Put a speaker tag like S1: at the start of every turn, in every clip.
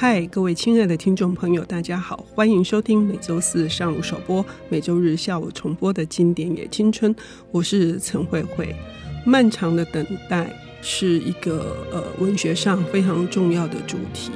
S1: 嗨，各位亲爱的听众朋友，大家好，欢迎收听每周四上午首播、每周日下午重播的经典也青春。我是陈慧慧。漫长的等待是一个呃文学上非常重要的主题，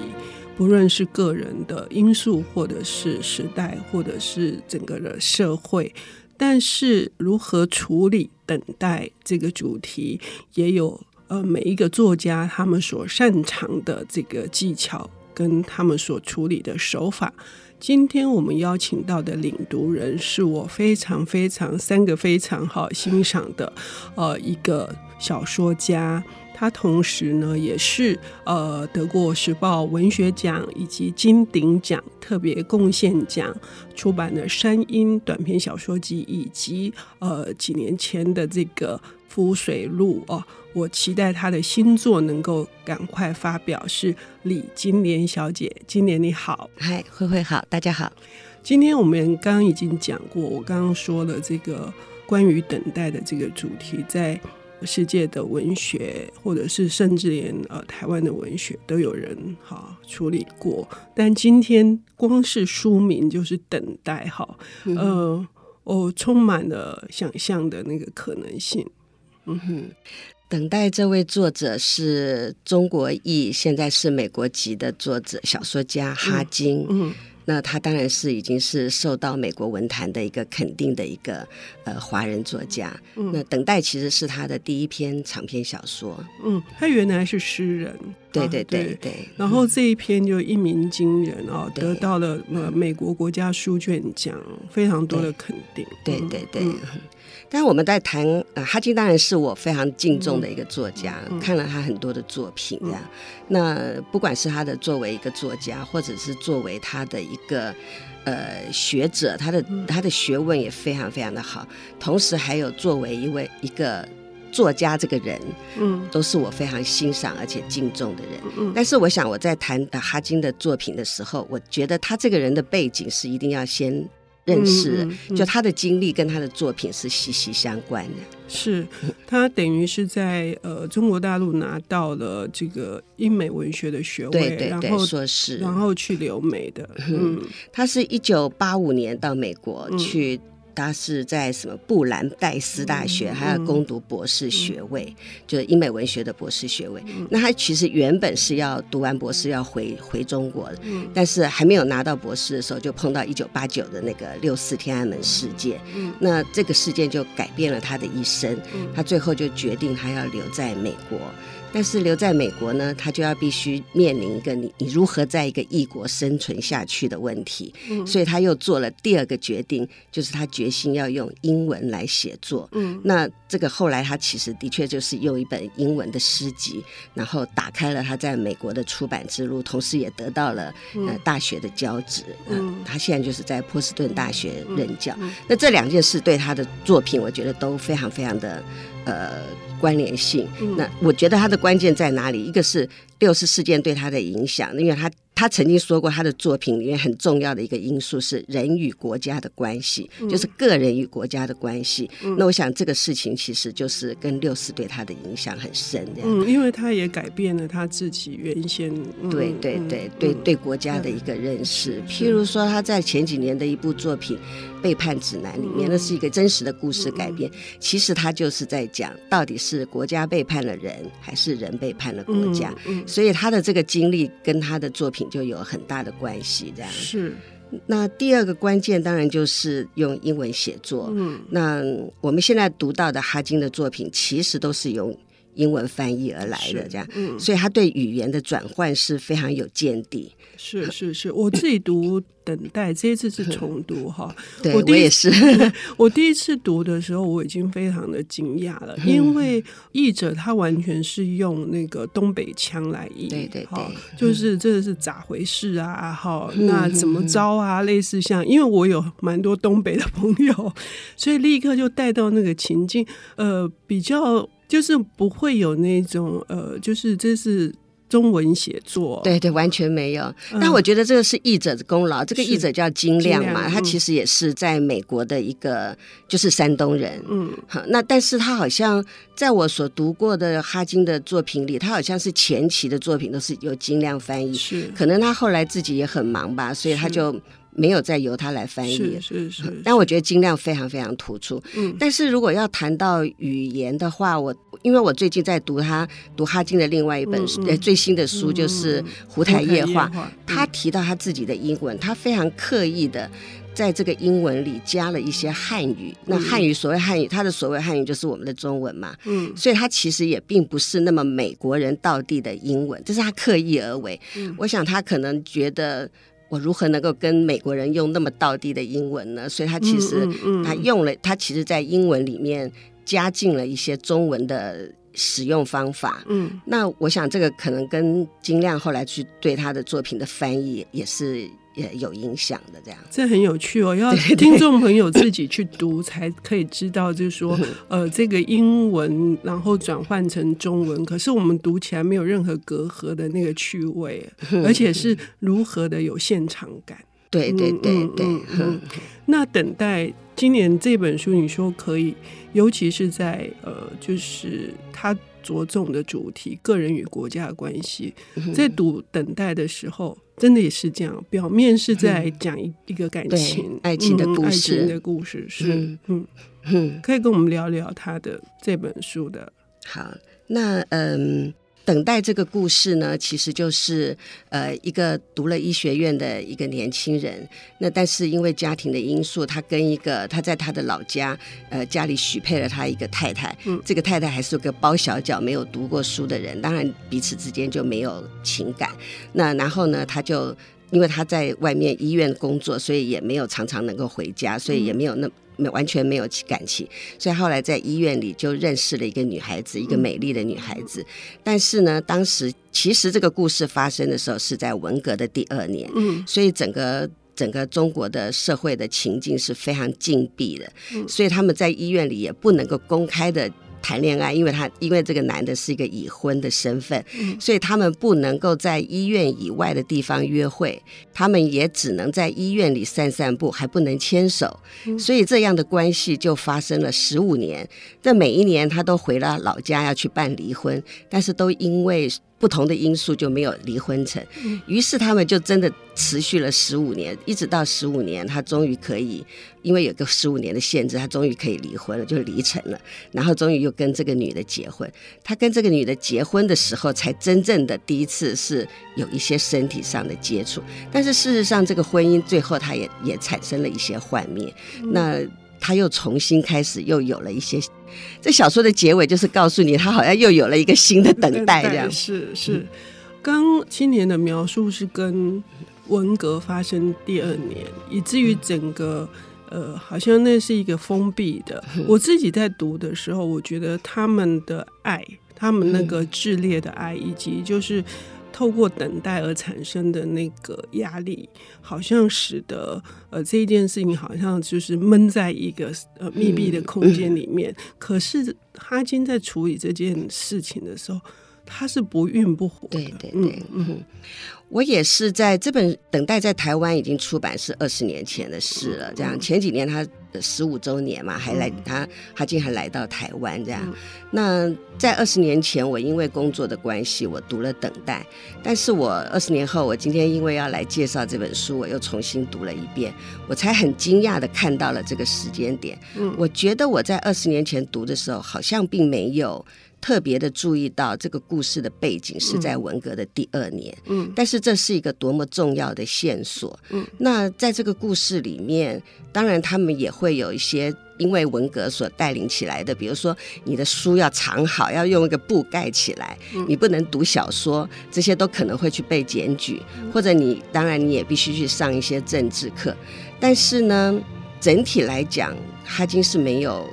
S1: 不论是个人的因素，或者是时代，或者是整个的社会。但是如何处理等待这个主题，也有呃每一个作家他们所擅长的这个技巧。跟他们所处理的手法。今天我们邀请到的领读人是我非常非常三个非常好欣赏的呃一个小说家，他同时呢也是呃得过时报文学奖以及金鼎奖特别贡献奖出版的《山鹰》短篇小说集，以及呃几年前的这个。浮水路哦，我期待他的新作能够赶快发表。是李金莲小姐，金莲你好，
S2: 嗨，慧慧好，大家好。
S1: 今天我们刚刚已经讲过，我刚刚说了这个关于等待的这个主题，在世界的文学，或者是甚至连呃台湾的文学，都有人哈处理过。但今天光是书名就是等待哈，呃，我充满了想象的那个可能性。
S2: 嗯哼，等待这位作者是中国裔，现在是美国籍的作者、小说家哈金。嗯。嗯那他当然是已经是受到美国文坛的一个肯定的一个呃华人作家。嗯，那等待其实是他的第一篇长篇小说。
S1: 嗯，他原来是诗人。
S2: 对对对
S1: 对，然后这一篇就一鸣惊人哦，得到了呃美国国家书卷奖非常多的肯定。
S2: 对对对。嗯。但是我们在谈呃哈金，当然是我非常敬重的一个作家，嗯、看了他很多的作品这样。嗯、那不管是他的作为一个作家，或者是作为他的一个呃学者，他的他的学问也非常非常的好。同时还有作为一位一个作家这个人，嗯，都是我非常欣赏而且敬重的人。嗯，但是我想我在谈哈金的作品的时候，我觉得他这个人的背景是一定要先。认识，就他的经历跟他的作品是息息相关的。
S1: 是他等于是在呃中国大陆拿到了这个英美文学的学位，
S2: 对对对，
S1: 然后
S2: 硕士，
S1: 然后去留美的。嗯，
S2: 他是一九八五年到美国去。他是在什么布兰代斯大学，还要攻读博士学位，嗯、就是英美文学的博士学位。嗯、那他其实原本是要读完博士要回回中国的，嗯、但是还没有拿到博士的时候，就碰到一九八九的那个六四天安门事件。嗯、那这个事件就改变了他的一生。嗯、他最后就决定他要留在美国。但是留在美国呢，他就要必须面临一个你你如何在一个异国生存下去的问题。嗯，所以他又做了第二个决定，就是他决心要用英文来写作。嗯，那这个后来他其实的确就是用一本英文的诗集，然后打开了他在美国的出版之路，同时也得到了呃大学的教职。嗯，呃，他现在就是在波士顿大学任教。嗯，那这两件事对他的作品，我觉得都非常非常的。呃，关联性。那我觉得它的关键在哪里？一个是六四事件对他的影响，因为他。他曾经说过，他的作品里面很重要的一个因素是人与国家的关系，嗯、就是个人与国家的关系。嗯、那我想这个事情其实就是跟六四对他的影响很深的。
S1: 嗯，因为他也改变了他自己原先、嗯、
S2: 对对对对、嗯、对国家的一个认识。嗯、譬如说，他在前几年的一部作品《背叛指南》里面，嗯、那是一个真实的故事改编。嗯、其实他就是在讲，到底是国家背叛了人，还是人背叛了国家？所以他的这个经历跟他的作品。就有很大的关系，这样
S1: 是。
S2: 那第二个关键当然就是用英文写作。嗯，那我们现在读到的哈金的作品，其实都是用英文翻译而来的，这样。嗯，所以他对语言的转换是非常有见地。
S1: 是是是，我自己读等待这一次是重读哈，
S2: 对我也是。
S1: 我第一次读的时候，我已经非常的惊讶了，因为译者他完全是用那个东北腔来译，
S2: 对对对，
S1: 就是这是咋回事啊？哈，那怎么着啊？类似像，因为我有蛮多东北的朋友，所以立刻就带到那个情境，呃，比较就是不会有那种呃，就是这是。中文写作，
S2: 对对，完全没有。但我觉得这个是译者的功劳。嗯、这个译者叫金亮嘛，亮他其实也是在美国的一个，就是山东人。嗯，好，那但是他好像在我所读过的哈金的作品里，他好像是前期的作品都是由金亮翻译，是可能他后来自己也很忙吧，所以他就。没有再由他来翻译，
S1: 是是。
S2: 但我觉得尽量非常非常突出。嗯，但是如果要谈到语言的话，我因为我最近在读他读哈金的另外一本书，最新的书就是《湖台夜话》。嗯、他提到他自己的英文，他非常刻意的在这个英文里加了一些汉语。嗯、那汉语所谓汉语，他的所谓汉语就是我们的中文嘛。嗯，所以他其实也并不是那么美国人道地的英文，这是他刻意而为。嗯，我想他可能觉得。我如何能够跟美国人用那么道地的英文呢？所以他其实他用了，他其实在英文里面加进了一些中文的使用方法。嗯，那我想这个可能跟金亮后来去对他的作品的翻译也是。也有影响的，这样
S1: 这很有趣哦。要听众朋友自己去读，才可以知道，就是说，呃，这个英文然后转换成中文，可是我们读起来没有任何隔阂的那个趣味，而且是如何的有现场感。
S2: 对对对对。
S1: 嗯那等待今年这本书，你说可以，尤其是在呃，就是他。着重的主题，个人与国家的关系，在读等待的时候，真的也是这样。表面是在讲一一个感情、
S2: 爱情的故事，爱情
S1: 的故事是嗯嗯，可以跟我们聊聊他的这本书的。
S2: 好，那嗯。等待这个故事呢，其实就是呃一个读了医学院的一个年轻人，那但是因为家庭的因素，他跟一个他在他的老家呃家里许配了他一个太太，嗯，这个太太还是个包小脚没有读过书的人，当然彼此之间就没有情感。那然后呢，他就因为他在外面医院工作，所以也没有常常能够回家，所以也没有那。没完全没有感情，所以后来在医院里就认识了一个女孩子，一个美丽的女孩子。但是呢，当时其实这个故事发生的时候是在文革的第二年，嗯，所以整个整个中国的社会的情境是非常禁闭的，所以他们在医院里也不能够公开的。谈恋爱，因为他因为这个男的是一个已婚的身份，嗯、所以他们不能够在医院以外的地方约会，他们也只能在医院里散散步，还不能牵手，嗯、所以这样的关系就发生了十五年。这每一年他都回了老家要去办离婚，但是都因为。不同的因素就没有离婚成，于是他们就真的持续了十五年，一直到十五年，他终于可以，因为有个十五年的限制，他终于可以离婚了，就离成了，然后终于又跟这个女的结婚。他跟这个女的结婚的时候，才真正的第一次是有一些身体上的接触，但是事实上，这个婚姻最后他也也产生了一些幻灭。那他又重新开始，又有了一些。这小说的结尾就是告诉你，他好像又有了一个新的等待，这样
S1: 是是。刚青年的描述是跟文革发生第二年，以至于整个呃，好像那是一个封闭的。我自己在读的时候，我觉得他们的爱，他们那个炽烈的爱，以及就是。透过等待而产生的那个压力，好像使得呃这一件事情好像就是闷在一个呃密闭的空间里面。可是哈金在处理这件事情的时候，他是不孕不火的。
S2: 对对对，嗯，嗯我也是在这本《等待》在台湾已经出版是二十年前的事了。这样前几年他。十五周年嘛，还来他他竟还来到台湾这样。嗯、那在二十年前，我因为工作的关系，我读了《等待》，但是我二十年后，我今天因为要来介绍这本书，我又重新读了一遍，我才很惊讶的看到了这个时间点。嗯，我觉得我在二十年前读的时候，好像并没有。特别的注意到这个故事的背景是在文革的第二年，嗯，但是这是一个多么重要的线索，嗯，那在这个故事里面，当然他们也会有一些因为文革所带领起来的，比如说你的书要藏好，要用一个布盖起来，你不能读小说，这些都可能会去被检举，或者你当然你也必须去上一些政治课，但是呢，整体来讲，哈金是没有。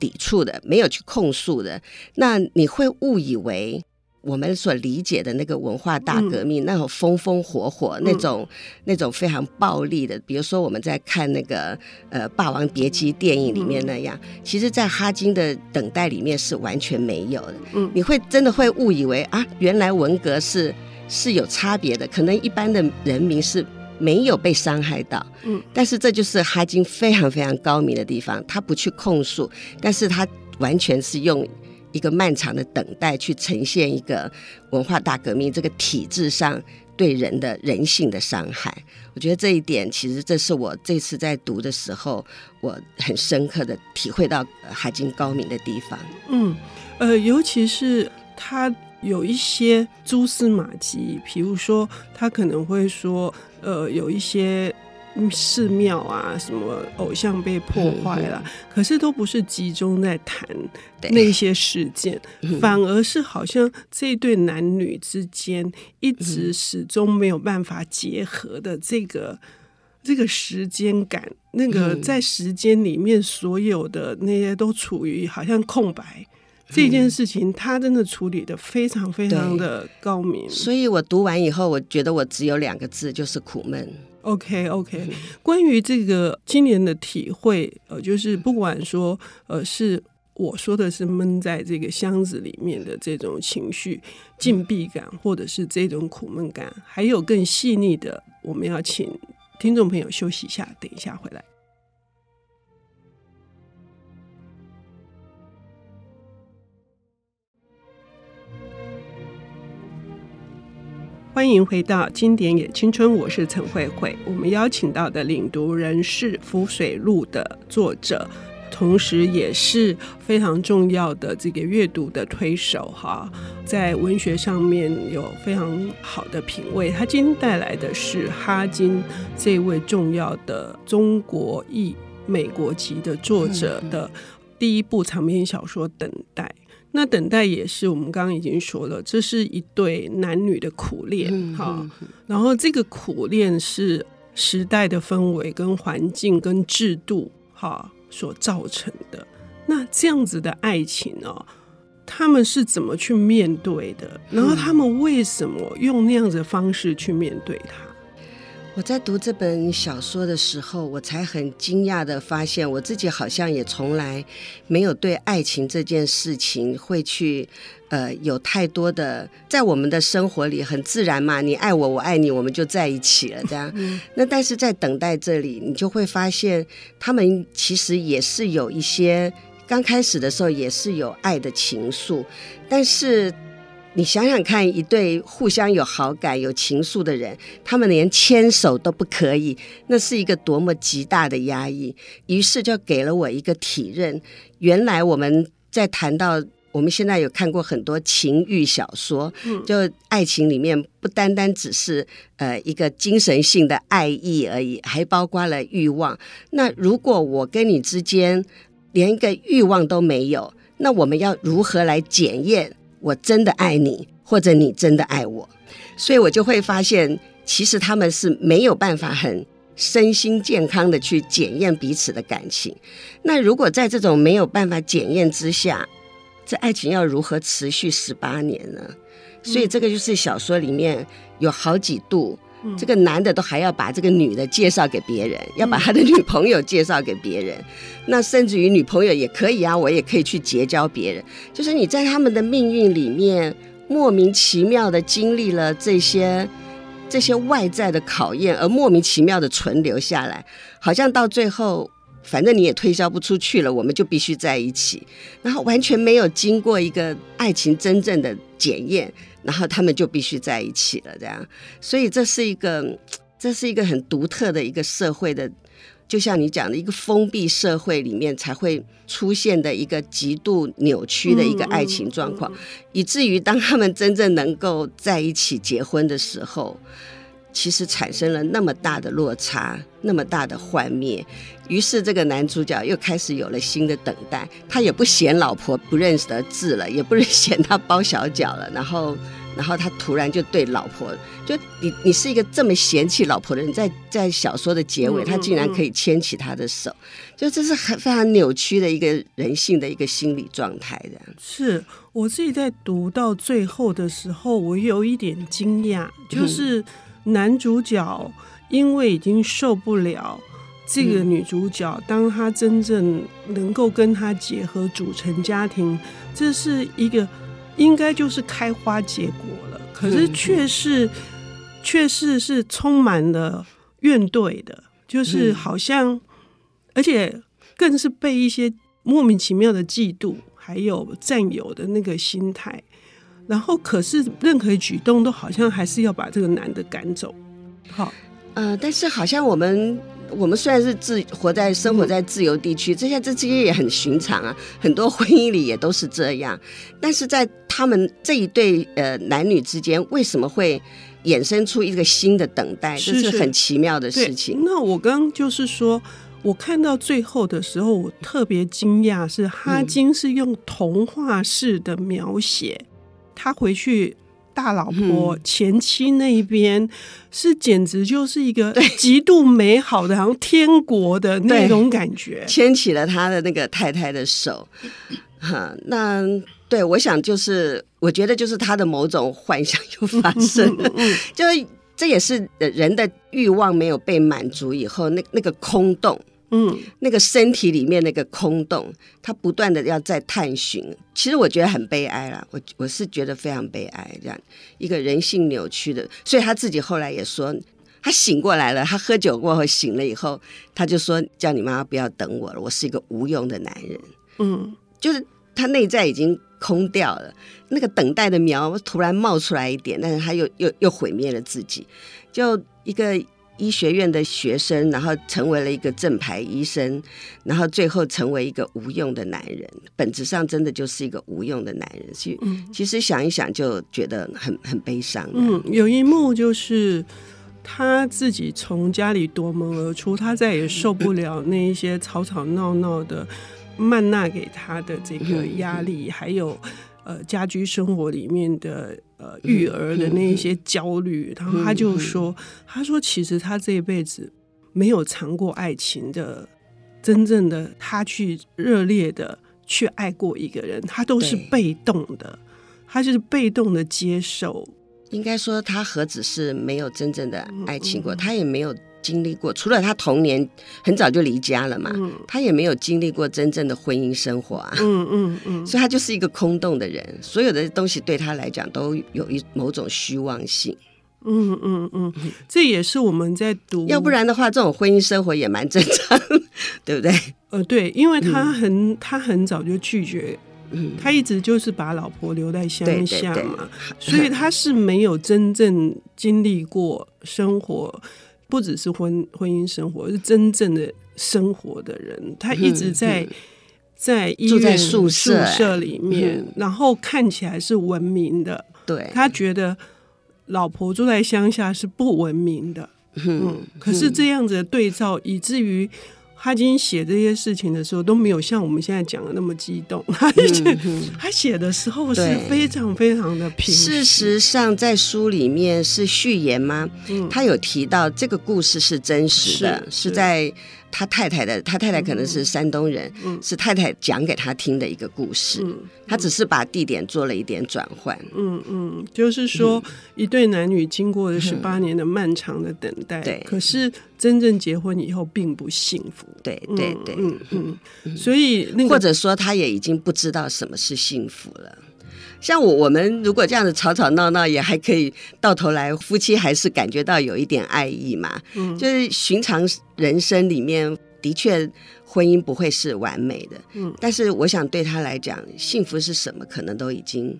S2: 抵触的，没有去控诉的，那你会误以为我们所理解的那个文化大革命，嗯、那种风风火火，那种、嗯、那种非常暴力的，比如说我们在看那个呃《霸王别姬》电影里面那样，嗯、其实，在哈金的等待里面是完全没有的。嗯，你会真的会误以为啊，原来文革是是有差别的，可能一般的人民是没有被伤害到。嗯，但是这就是哈金非常非常高明的地方，他不去控诉，但是他完全是用。一个漫长的等待，去呈现一个文化大革命这个体制上对人的人性的伤害。我觉得这一点，其实这是我这次在读的时候，我很深刻的体会到哈金高明的地方。
S1: 嗯，呃，尤其是他有一些蛛丝马迹，比如说他可能会说，呃，有一些。寺庙啊，什么偶像被破坏了，嗯、可是都不是集中在谈那些事件，对反而是好像这对男女之间一直始终没有办法结合的这个、嗯、这个时间感，那个在时间里面所有的那些都处于好像空白。嗯、这件事情他真的处理的非常非常的高明，
S2: 所以我读完以后，我觉得我只有两个字，就是苦
S1: 闷。Okay, okay. 关于这个今年的体会，呃，就是不管说，呃，是我说的是闷在这个箱子里面的这种情绪禁闭感，或者是这种苦闷感，还有更细腻的，我们要请听众朋友休息一下，等一下回来。欢迎回到《经典也青春》，我是陈慧慧。我们邀请到的领读人是《浮水路》的作者，同时也是非常重要的这个阅读的推手哈，在文学上面有非常好的品味。他今天带来的是哈金这位重要的中国裔美国籍的作者的第一部长篇小说《等待》。那等待也是我们刚刚已经说了，这是一对男女的苦恋，哈。然后这个苦恋是时代的氛围、跟环境、跟制度，哈所造成的。那这样子的爱情哦，他们是怎么去面对的？然后他们为什么用那样子的方式去面对它？
S2: 我在读这本小说的时候，我才很惊讶的发现，我自己好像也从来没有对爱情这件事情会去，呃，有太多的在我们的生活里很自然嘛，你爱我，我爱你，我们就在一起了，这样。那但是在等待这里，你就会发现，他们其实也是有一些刚开始的时候也是有爱的情愫，但是。你想想看，一对互相有好感、有情愫的人，他们连牵手都不可以，那是一个多么极大的压抑。于是就给了我一个体认：原来我们在谈到我们现在有看过很多情欲小说，就爱情里面不单单只是呃一个精神性的爱意而已，还包括了欲望。那如果我跟你之间连一个欲望都没有，那我们要如何来检验？我真的爱你，或者你真的爱我，所以我就会发现，其实他们是没有办法很身心健康的去检验彼此的感情。那如果在这种没有办法检验之下，这爱情要如何持续十八年呢？所以这个就是小说里面有好几度，这个男的都还要把这个女的介绍给别人，要把他的女朋友介绍给别人。那甚至于女朋友也可以啊，我也可以去结交别人。就是你在他们的命运里面莫名其妙的经历了这些这些外在的考验，而莫名其妙的存留下来，好像到最后反正你也推销不出去了，我们就必须在一起，然后完全没有经过一个爱情真正的检验，然后他们就必须在一起了，这样。所以这是一个这是一个很独特的一个社会的。就像你讲的，一个封闭社会里面才会出现的一个极度扭曲的一个爱情状况，以至于当他们真正能够在一起结婚的时候，其实产生了那么大的落差，那么大的幻灭。于是这个男主角又开始有了新的等待，他也不嫌老婆不认识的字了，也不是嫌他包小脚了，然后然后他突然就对老婆，就你你是一个这么嫌弃老婆的人，在在小说的结尾，他竟然可以牵起她的手，就这是很非常扭曲的一个人性的一个心理状态的。
S1: 是我自己在读到最后的时候，我有一点惊讶，就是男主角因为已经受不了。这个女主角，当她真正能够跟他结合组成家庭，这是一个应该就是开花结果了。可是却是，却是是充满了怨怼的，就是好像，而且更是被一些莫名其妙的嫉妒还有占有的那个心态。然后，可是任何举动都好像还是要把这个男的赶走。好，
S2: 呃，但是好像我们。我们虽然是自活在生活在自由地区，这些这这些也很寻常啊，很多婚姻里也都是这样。但是在他们这一对呃男女之间，为什么会衍生出一个新的等待？这是很奇妙的事情。
S1: 那我刚刚就是说，我看到最后的时候，我特别惊讶，是哈金是用童话式的描写，他回去。大老婆前妻那一边是简直就是一个极度美好的，好像天国的那种感觉，
S2: 牵起了他的那个太太的手。哈，那对，我想就是，我觉得就是他的某种幻想又发生了，就这也是人的欲望没有被满足以后，那那个空洞。嗯，那个身体里面那个空洞，他不断的要在探寻。其实我觉得很悲哀啦，我我是觉得非常悲哀，这样一个人性扭曲的。所以他自己后来也说，他醒过来了，他喝酒过后醒了以后，他就说叫你妈妈不要等我了，我是一个无用的男人。嗯，就是他内在已经空掉了，那个等待的苗突然冒出来一点，但是他又又又毁灭了自己，就一个。医学院的学生，然后成为了一个正牌医生，然后最后成为一个无用的男人，本质上真的就是一个无用的男人。其实，其实想一想就觉得很很悲伤。
S1: 嗯，有一幕就是他自己从家里夺门而出，他再也受不了那一些吵吵闹闹的曼娜给他的这个压力，还有。呃，家居生活里面的呃育儿的那一些焦虑，然后他就说，他说其实他这一辈子没有尝过爱情的，真正的他去热烈的去爱过一个人，他都是被动的，他就是被动的接受。
S2: 应该说，他何止是没有真正的爱情过，他也没有。经历过，除了他童年很早就离家了嘛，嗯、他也没有经历过真正的婚姻生活啊，嗯嗯嗯，所以他就是一个空洞的人，所有的东西对他来讲都有一某种虚妄性，
S1: 嗯嗯嗯，这也是我们在读，
S2: 要不然的话，这种婚姻生活也蛮正常，对不对？
S1: 呃，对，因为他很、嗯、他很早就拒绝，嗯，他一直就是把老婆留在乡下嘛，对对对，所以他是没有真正经历过生活。不只是婚婚姻生活，是真正的生活的人。他一直在、嗯嗯、在医院宿舍宿舍里面，嗯、然后看起来是文明的。对，他觉得老婆住在乡下是不文明的。嗯，嗯，可是这样子的对照，以至于。他今天写这些事情的时候都没有像我们现在讲的那么激动，他他写的时候是非常非常的平。
S2: 事实上，在书里面是序言吗？嗯，他有提到这个故事是真实的，是，是在。他太太的，他太太可能是山东人，嗯、是太太讲给他听的一个故事。嗯、他只是把地点做了一点转换。
S1: 嗯嗯，就是说，一对男女经过了十八年的漫长的等待，对、嗯，可是真正结婚以后并不幸福。
S2: 对对对，嗯
S1: 嗯，嗯，所以、那个、
S2: 或者说他也已经不知道什么是幸福了。像我我们如果这样子吵吵闹闹，也还可以到头来夫妻还是感觉到有一点爱意嘛。嗯，就是寻常人生里面的确婚姻不会是完美的。嗯，但是我想对他来讲，幸福是什么，可能都已经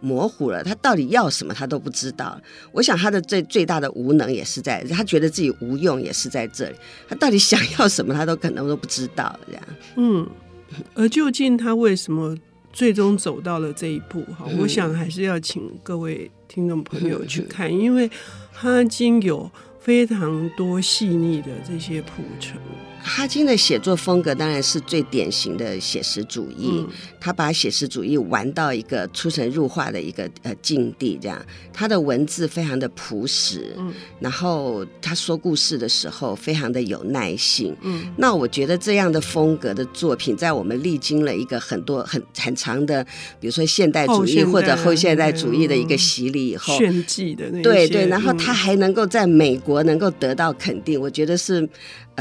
S2: 模糊了。他到底要什么，他都不知道。我想他的最最大的无能也是在，他觉得自己无用也是在这里。他到底想要什么，他都可能都不知道这样。
S1: 嗯，而究竟他为什么？最终走到了这一步。哈，我想还是要请各位听众朋友去看，因为哈金有非常多细腻的这些铺陈。
S2: 哈金的写作风格当然是最典型的写实主义，嗯、他把写实主义玩到一个出神入化的一个呃境地，这样他的文字非常的朴实，嗯，然后他说故事的时候非常的有耐性，嗯，那我觉得这样的风格的作品，在我们历经了一个很多很很长的，比如说现代主义或者后现代主义的一个洗礼以后，
S1: 炫技的那些
S2: 对对，然后他还能够在美国能够得到肯定，我觉得是。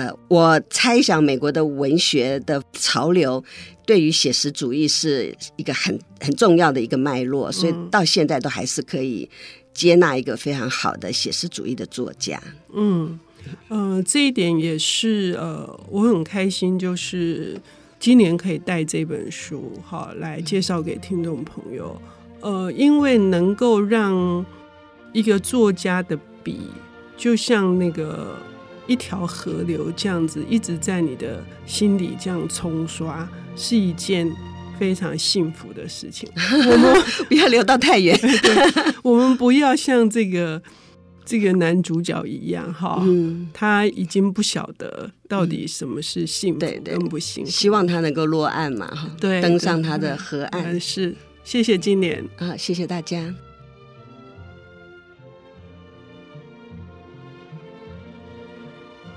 S2: 呃，我猜想美国的文学的潮流对于写实主义是一个很很重要的一个脉络，所以到现在都还是可以接纳一个非常好的写实主义的作家。
S1: 嗯，呃，这一点也是呃，我很开心，就是今年可以带这本书哈来介绍给听众朋友。呃，因为能够让一个作家的笔，就像那个。一条河流这样子一直在你的心里这样冲刷，是一件非常幸福的事情。我 们
S2: 不要流到太
S1: 远，我们不要像这个这个男主角一样哈，嗯，他已经不晓得到底什么是幸福跟不幸福。
S2: 希望他能够落岸嘛，
S1: 对，
S2: 登上他的河岸。
S1: 是，谢谢金莲
S2: 啊，谢谢大家。